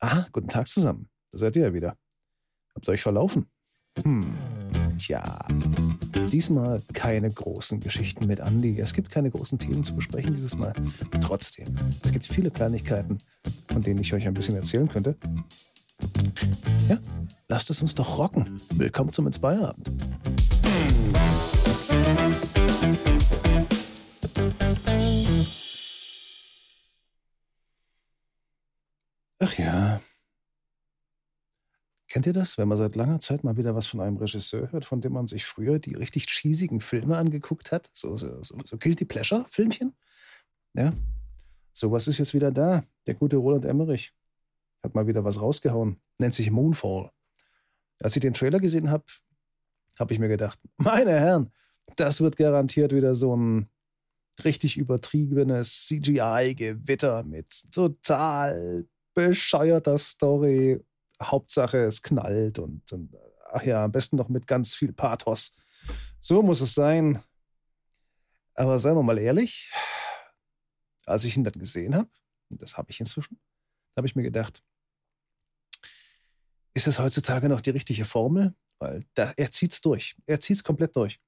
Ah, guten Tag zusammen. Da seid ihr ja wieder. Habt ihr euch verlaufen? Hm. Tja. Diesmal keine großen Geschichten mit Andy. Es gibt keine großen Themen zu besprechen dieses Mal. Trotzdem, es gibt viele Kleinigkeiten, von denen ich euch ein bisschen erzählen könnte. Ja, lasst es uns doch rocken. Willkommen zum Inspire-Abend. Kennt ihr das, wenn man seit langer Zeit mal wieder was von einem Regisseur hört, von dem man sich früher die richtig cheesigen Filme angeguckt hat? So, so, so, so Guilty Pleasure-Filmchen? Ja. Sowas ist jetzt wieder da. Der gute Roland Emmerich hat mal wieder was rausgehauen. Nennt sich Moonfall. Als ich den Trailer gesehen habe, habe ich mir gedacht, meine Herren, das wird garantiert wieder so ein richtig übertriebenes CGI-Gewitter mit total bescheuerter Story. Hauptsache, es knallt und, und ach ja, am besten noch mit ganz viel Pathos. So muss es sein. Aber seien wir mal ehrlich, als ich ihn dann gesehen habe, und das habe ich inzwischen, habe ich mir gedacht, ist es heutzutage noch die richtige Formel? Weil da, er zieht's durch. Er zieht's komplett durch.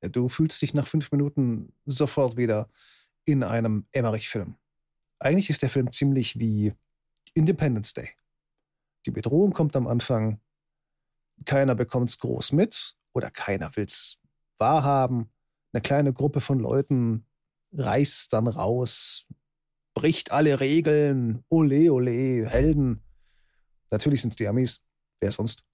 Du fühlst dich nach fünf Minuten sofort wieder in einem Emmerich-Film. Eigentlich ist der Film ziemlich wie Independence Day. Die Bedrohung kommt am Anfang, keiner bekommt es groß mit oder keiner will es wahrhaben. Eine kleine Gruppe von Leuten reißt dann raus, bricht alle Regeln, ole, ole, Helden. Natürlich sind es die Amis, wer sonst?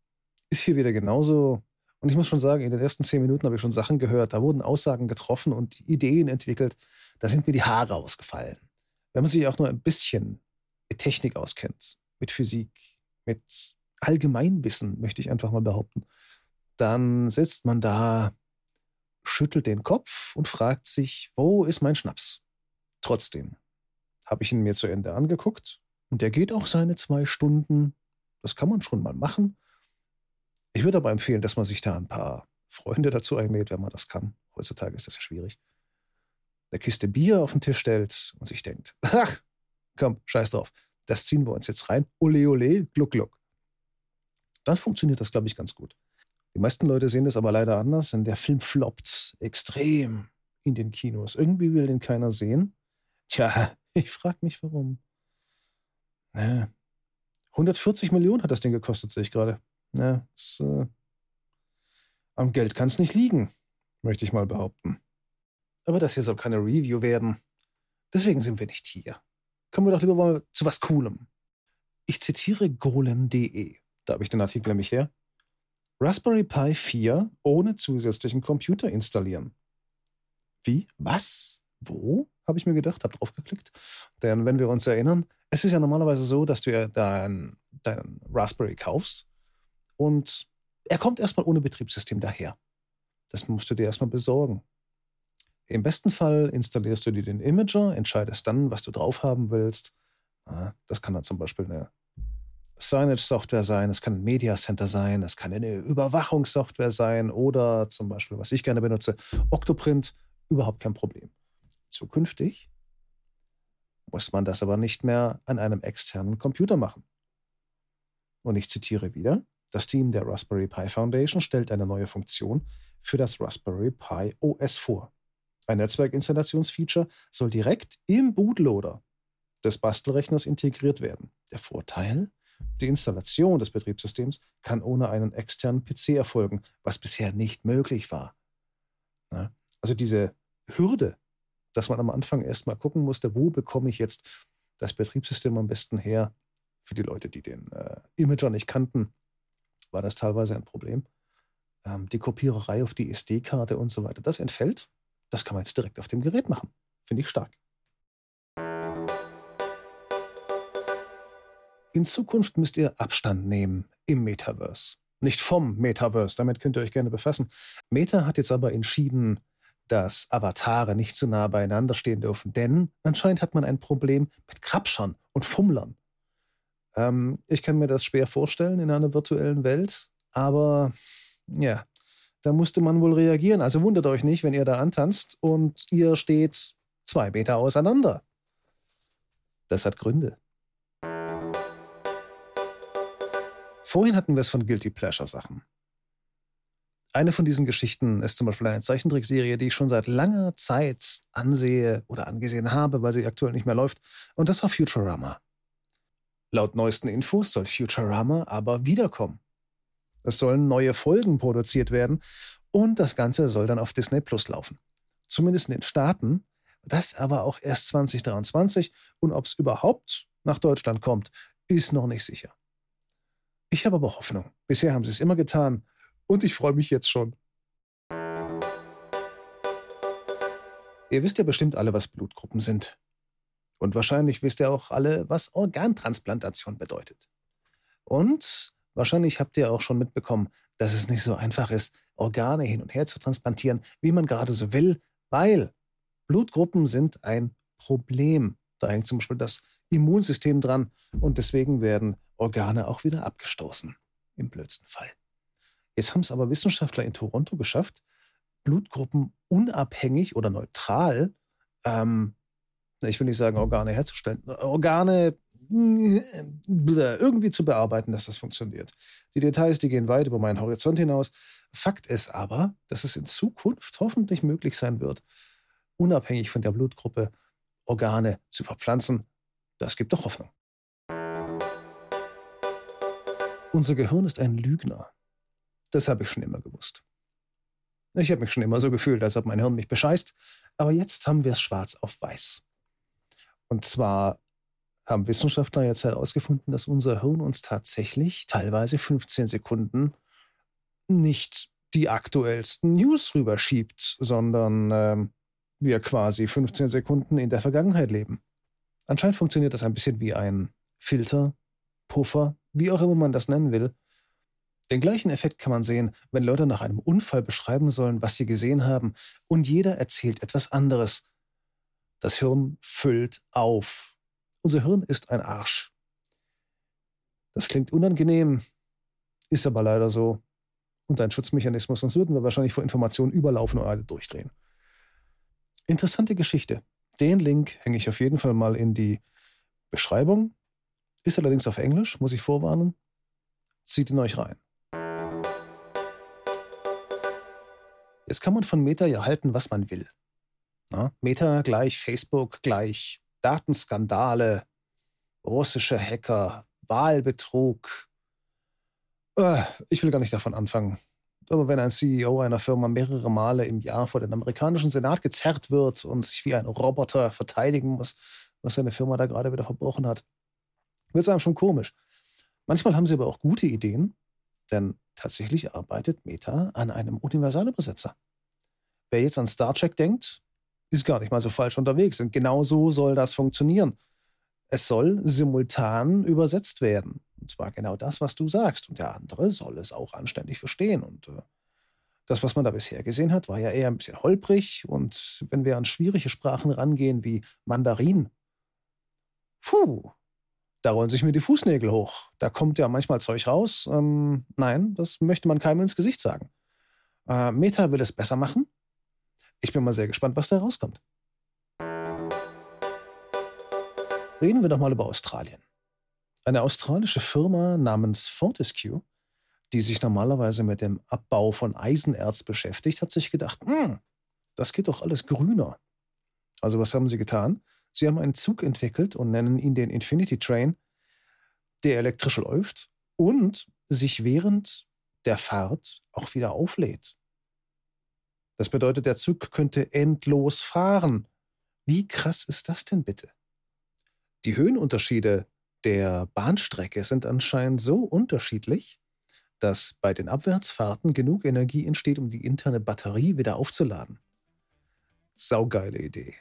Ist hier wieder genauso. Und ich muss schon sagen, in den ersten zehn Minuten habe ich schon Sachen gehört, da wurden Aussagen getroffen und Ideen entwickelt, da sind mir die Haare ausgefallen. Wenn man sich auch nur ein bisschen mit Technik auskennt, mit Physik, mit Allgemeinwissen, möchte ich einfach mal behaupten, dann sitzt man da, schüttelt den Kopf und fragt sich, wo ist mein Schnaps? Trotzdem habe ich ihn mir zu Ende angeguckt und der geht auch seine zwei Stunden. Das kann man schon mal machen. Ich würde aber empfehlen, dass man sich da ein paar Freunde dazu einlädt, wenn man das kann. Heutzutage ist das ja schwierig. Eine Kiste Bier auf den Tisch stellt und sich denkt, ach, komm, scheiß drauf, das ziehen wir uns jetzt rein. Ole, ole, gluck, gluck. Dann funktioniert das, glaube ich, ganz gut. Die meisten Leute sehen das aber leider anders, denn der Film floppt extrem in den Kinos. Irgendwie will den keiner sehen. Tja, ich frage mich, warum. Ne. 140 Millionen hat das Ding gekostet, sehe ich gerade. Ne, äh, am Geld kann es nicht liegen, möchte ich mal behaupten. Aber das hier soll keine Review werden. Deswegen sind wir nicht hier kommen wir doch lieber mal zu was Coolem. Ich zitiere golem.de. Da habe ich den Artikel nämlich her. Raspberry Pi 4 ohne zusätzlichen Computer installieren. Wie? Was? Wo? Habe ich mir gedacht, habe draufgeklickt. Denn wenn wir uns erinnern, es ist ja normalerweise so, dass du ja deinen dein Raspberry kaufst und er kommt erstmal ohne Betriebssystem daher. Das musst du dir erstmal besorgen. Im besten Fall installierst du dir den Imager, entscheidest dann, was du drauf haben willst. Das kann dann zum Beispiel eine Signage-Software sein, es kann ein Media Center sein, es kann eine Überwachungssoftware sein oder zum Beispiel, was ich gerne benutze, Octoprint, überhaupt kein Problem. Zukünftig muss man das aber nicht mehr an einem externen Computer machen. Und ich zitiere wieder, das Team der Raspberry Pi Foundation stellt eine neue Funktion für das Raspberry Pi OS vor. Ein Netzwerkinstallationsfeature soll direkt im Bootloader des Bastelrechners integriert werden. Der Vorteil? Die Installation des Betriebssystems kann ohne einen externen PC erfolgen, was bisher nicht möglich war. Also diese Hürde, dass man am Anfang erstmal gucken musste, wo bekomme ich jetzt das Betriebssystem am besten her? Für die Leute, die den äh, Imager nicht kannten, war das teilweise ein Problem. Ähm, die Kopiererei auf die SD-Karte und so weiter, das entfällt das kann man jetzt direkt auf dem Gerät machen. Finde ich stark. In Zukunft müsst ihr Abstand nehmen im Metaverse. Nicht vom Metaverse, damit könnt ihr euch gerne befassen. Meta hat jetzt aber entschieden, dass Avatare nicht zu nah beieinander stehen dürfen, denn anscheinend hat man ein Problem mit Krabschern und Fummlern. Ähm, ich kann mir das schwer vorstellen in einer virtuellen Welt, aber ja, da musste man wohl reagieren. Also wundert euch nicht, wenn ihr da antanzt und ihr steht zwei Meter auseinander. Das hat Gründe. Vorhin hatten wir es von Guilty Pleasure Sachen. Eine von diesen Geschichten ist zum Beispiel eine Zeichentrickserie, die ich schon seit langer Zeit ansehe oder angesehen habe, weil sie aktuell nicht mehr läuft. Und das war Futurama. Laut neuesten Infos soll Futurama aber wiederkommen. Es sollen neue Folgen produziert werden und das Ganze soll dann auf Disney Plus laufen. Zumindest in den Staaten. Das aber auch erst 2023 und ob es überhaupt nach Deutschland kommt, ist noch nicht sicher. Ich habe aber Hoffnung. Bisher haben sie es immer getan und ich freue mich jetzt schon. Ihr wisst ja bestimmt alle, was Blutgruppen sind. Und wahrscheinlich wisst ihr auch alle, was Organtransplantation bedeutet. Und wahrscheinlich habt ihr auch schon mitbekommen, dass es nicht so einfach ist, Organe hin und her zu transplantieren, wie man gerade so will, weil Blutgruppen sind ein Problem. Da hängt zum Beispiel das Immunsystem dran und deswegen werden Organe auch wieder abgestoßen. Im blödsten Fall. Jetzt haben es aber Wissenschaftler in Toronto geschafft, Blutgruppen unabhängig oder neutral, ähm, ich will nicht sagen Organe herzustellen, Organe irgendwie zu bearbeiten, dass das funktioniert. Die Details, die gehen weit über meinen Horizont hinaus. Fakt ist aber, dass es in Zukunft hoffentlich möglich sein wird, unabhängig von der Blutgruppe Organe zu verpflanzen. Das gibt doch Hoffnung. Unser Gehirn ist ein Lügner. Das habe ich schon immer gewusst. Ich habe mich schon immer so gefühlt, als ob mein Hirn mich bescheißt. Aber jetzt haben wir es schwarz auf weiß. Und zwar haben Wissenschaftler jetzt herausgefunden, dass unser Hirn uns tatsächlich teilweise 15 Sekunden nicht die aktuellsten News rüberschiebt, sondern äh, wir quasi 15 Sekunden in der Vergangenheit leben. Anscheinend funktioniert das ein bisschen wie ein Filter, Puffer, wie auch immer man das nennen will. Den gleichen Effekt kann man sehen, wenn Leute nach einem Unfall beschreiben sollen, was sie gesehen haben, und jeder erzählt etwas anderes. Das Hirn füllt auf. Unser Hirn ist ein Arsch. Das klingt unangenehm, ist aber leider so. Und ein Schutzmechanismus, sonst würden wir wahrscheinlich vor Informationen überlaufen und alle durchdrehen. Interessante Geschichte. Den Link hänge ich auf jeden Fall mal in die Beschreibung. Ist allerdings auf Englisch, muss ich vorwarnen. Zieht ihn euch rein. Jetzt kann man von Meta ja halten, was man will. Na, Meta gleich Facebook gleich Datenskandale, russische Hacker, Wahlbetrug. Äh, ich will gar nicht davon anfangen. Aber wenn ein CEO einer Firma mehrere Male im Jahr vor den amerikanischen Senat gezerrt wird und sich wie ein Roboter verteidigen muss, was seine Firma da gerade wieder verbrochen hat, wird es einem schon komisch. Manchmal haben sie aber auch gute Ideen, denn tatsächlich arbeitet Meta an einem Universalübersetzer. Wer jetzt an Star Trek denkt, ist gar nicht mal so falsch unterwegs. Und genau so soll das funktionieren. Es soll simultan übersetzt werden. Und zwar genau das, was du sagst. Und der andere soll es auch anständig verstehen. Und äh, das, was man da bisher gesehen hat, war ja eher ein bisschen holprig. Und wenn wir an schwierige Sprachen rangehen wie Mandarin, puh, da rollen sich mir die Fußnägel hoch. Da kommt ja manchmal Zeug raus. Ähm, nein, das möchte man keinem ins Gesicht sagen. Äh, Meta will es besser machen. Ich bin mal sehr gespannt, was da rauskommt. Reden wir doch mal über Australien. Eine australische Firma namens Fortescue, die sich normalerweise mit dem Abbau von Eisenerz beschäftigt, hat sich gedacht, hm, das geht doch alles grüner. Also was haben sie getan? Sie haben einen Zug entwickelt und nennen ihn den Infinity Train, der elektrisch läuft und sich während der Fahrt auch wieder auflädt. Das bedeutet, der Zug könnte endlos fahren. Wie krass ist das denn bitte? Die Höhenunterschiede der Bahnstrecke sind anscheinend so unterschiedlich, dass bei den Abwärtsfahrten genug Energie entsteht, um die interne Batterie wieder aufzuladen. Saugeile Idee.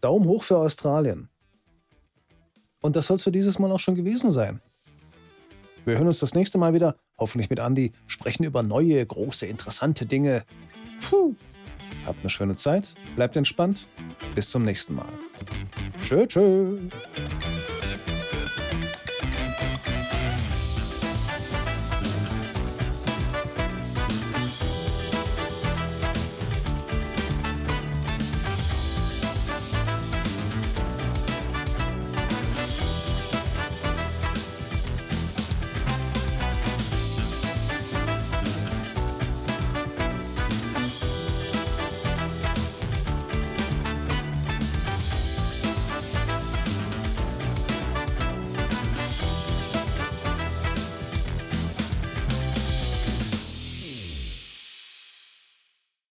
Daumen hoch für Australien. Und das soll es für dieses Mal auch schon gewesen sein. Wir hören uns das nächste Mal wieder, hoffentlich mit Andy, sprechen über neue, große, interessante Dinge. Puh. Habt eine schöne Zeit, bleibt entspannt. Bis zum nächsten Mal. Tschö, tschö.